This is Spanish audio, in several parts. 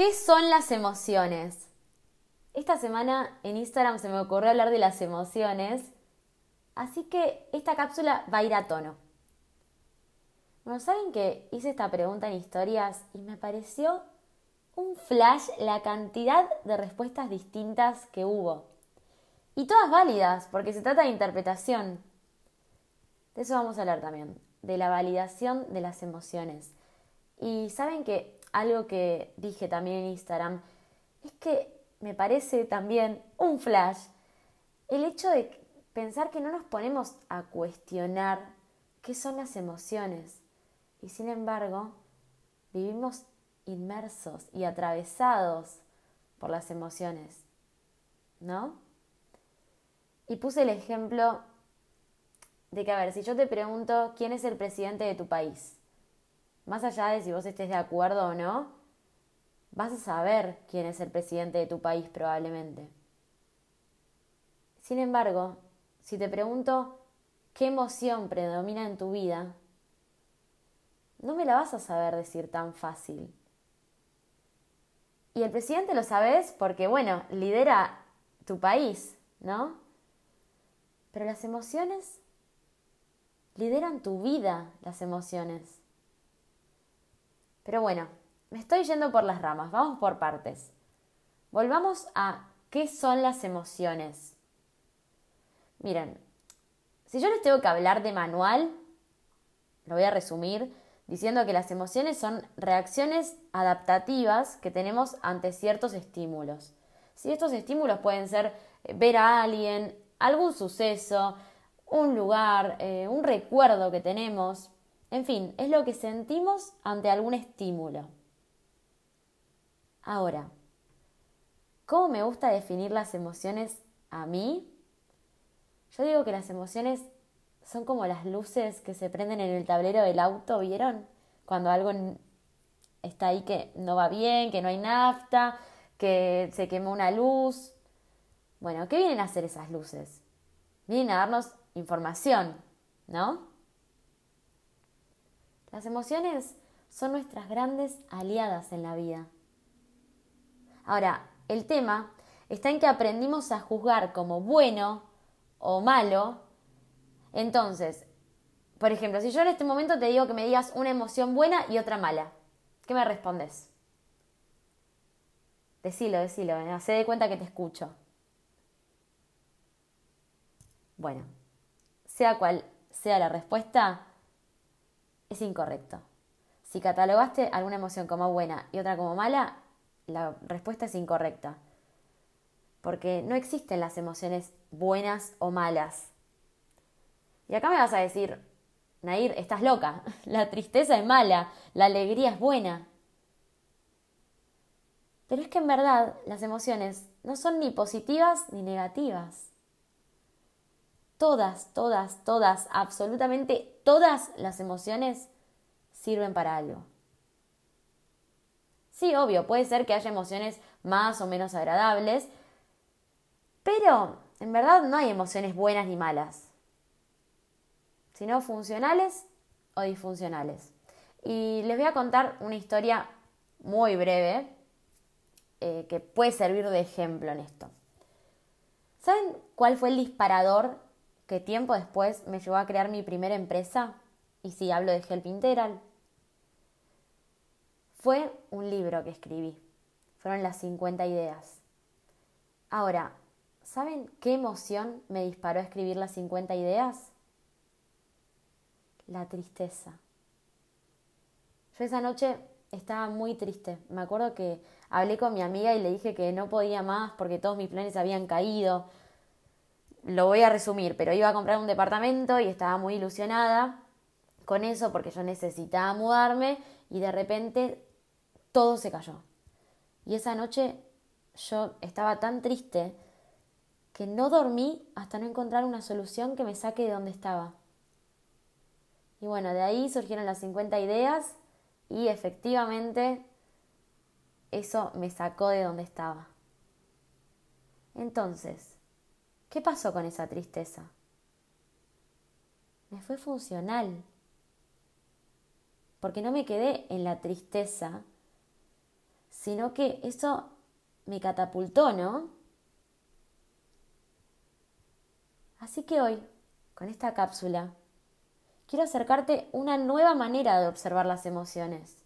¿Qué son las emociones? Esta semana en Instagram se me ocurrió hablar de las emociones, así que esta cápsula va a ir a tono. Bueno, saben que hice esta pregunta en historias y me pareció un flash la cantidad de respuestas distintas que hubo. Y todas válidas, porque se trata de interpretación. De eso vamos a hablar también, de la validación de las emociones. Y saben que algo que dije también en Instagram, es que me parece también un flash el hecho de pensar que no nos ponemos a cuestionar qué son las emociones y sin embargo vivimos inmersos y atravesados por las emociones, ¿no? Y puse el ejemplo de que, a ver, si yo te pregunto quién es el presidente de tu país, más allá de si vos estés de acuerdo o no, vas a saber quién es el presidente de tu país probablemente. Sin embargo, si te pregunto qué emoción predomina en tu vida, no me la vas a saber decir tan fácil. Y el presidente lo sabes porque, bueno, lidera tu país, ¿no? Pero las emociones lideran tu vida, las emociones. Pero bueno, me estoy yendo por las ramas, vamos por partes. Volvamos a qué son las emociones. Miren, si yo les tengo que hablar de manual, lo voy a resumir diciendo que las emociones son reacciones adaptativas que tenemos ante ciertos estímulos. Si estos estímulos pueden ser eh, ver a alguien, algún suceso, un lugar, eh, un recuerdo que tenemos, en fin, es lo que sentimos ante algún estímulo. Ahora, ¿cómo me gusta definir las emociones a mí? Yo digo que las emociones son como las luces que se prenden en el tablero del auto, ¿vieron? Cuando algo está ahí que no va bien, que no hay nafta, que se quemó una luz. Bueno, ¿qué vienen a hacer esas luces? Vienen a darnos información, ¿no? Las emociones son nuestras grandes aliadas en la vida. Ahora, el tema está en que aprendimos a juzgar como bueno o malo. Entonces, por ejemplo, si yo en este momento te digo que me digas una emoción buena y otra mala, ¿qué me respondes? Decilo, decilo, se de cuenta que te escucho. Bueno, sea cual sea la respuesta, es incorrecto. Si catalogaste alguna emoción como buena y otra como mala, la respuesta es incorrecta. Porque no existen las emociones buenas o malas. Y acá me vas a decir, Nair, estás loca. La tristeza es mala, la alegría es buena. Pero es que en verdad las emociones no son ni positivas ni negativas. Todas, todas, todas, absolutamente todas las emociones sirven para algo. Sí, obvio, puede ser que haya emociones más o menos agradables, pero en verdad no hay emociones buenas ni malas, sino funcionales o disfuncionales. Y les voy a contar una historia muy breve eh, que puede servir de ejemplo en esto. ¿Saben cuál fue el disparador que tiempo después me llevó a crear mi primera empresa, y si hablo de Help Integral, fue un libro que escribí. Fueron las 50 ideas. Ahora, ¿saben qué emoción me disparó a escribir las 50 ideas? La tristeza. Yo esa noche estaba muy triste. Me acuerdo que hablé con mi amiga y le dije que no podía más porque todos mis planes habían caído, lo voy a resumir, pero iba a comprar un departamento y estaba muy ilusionada con eso porque yo necesitaba mudarme y de repente todo se cayó. Y esa noche yo estaba tan triste que no dormí hasta no encontrar una solución que me saque de donde estaba. Y bueno, de ahí surgieron las 50 ideas y efectivamente eso me sacó de donde estaba. Entonces, ¿qué pasó con esa tristeza? Me fue funcional. Porque no me quedé en la tristeza, sino que eso me catapultó, ¿no? Así que hoy, con esta cápsula, quiero acercarte una nueva manera de observar las emociones.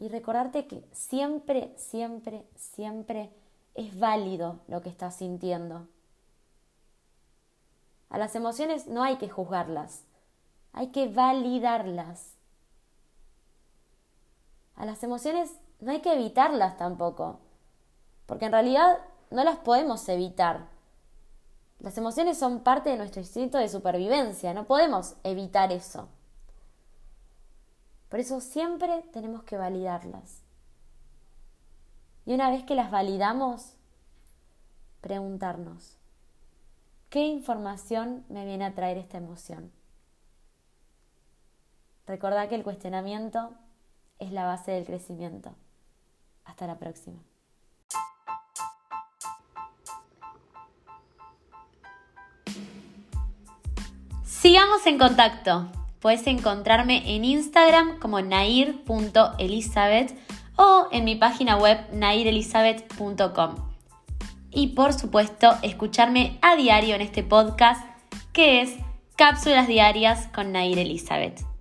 Y recordarte que siempre, siempre, siempre es válido lo que estás sintiendo. A las emociones no hay que juzgarlas, hay que validarlas. A las emociones no hay que evitarlas tampoco, porque en realidad no las podemos evitar. Las emociones son parte de nuestro instinto de supervivencia, no podemos evitar eso. Por eso siempre tenemos que validarlas. Y una vez que las validamos, preguntarnos, ¿qué información me viene a traer esta emoción? Recordad que el cuestionamiento es la base del crecimiento. Hasta la próxima. Sigamos en contacto. Puedes encontrarme en Instagram como nair.elizabeth o en mi página web nairelizabeth.com. Y por supuesto, escucharme a diario en este podcast que es Cápsulas Diarias con Nair Elizabeth.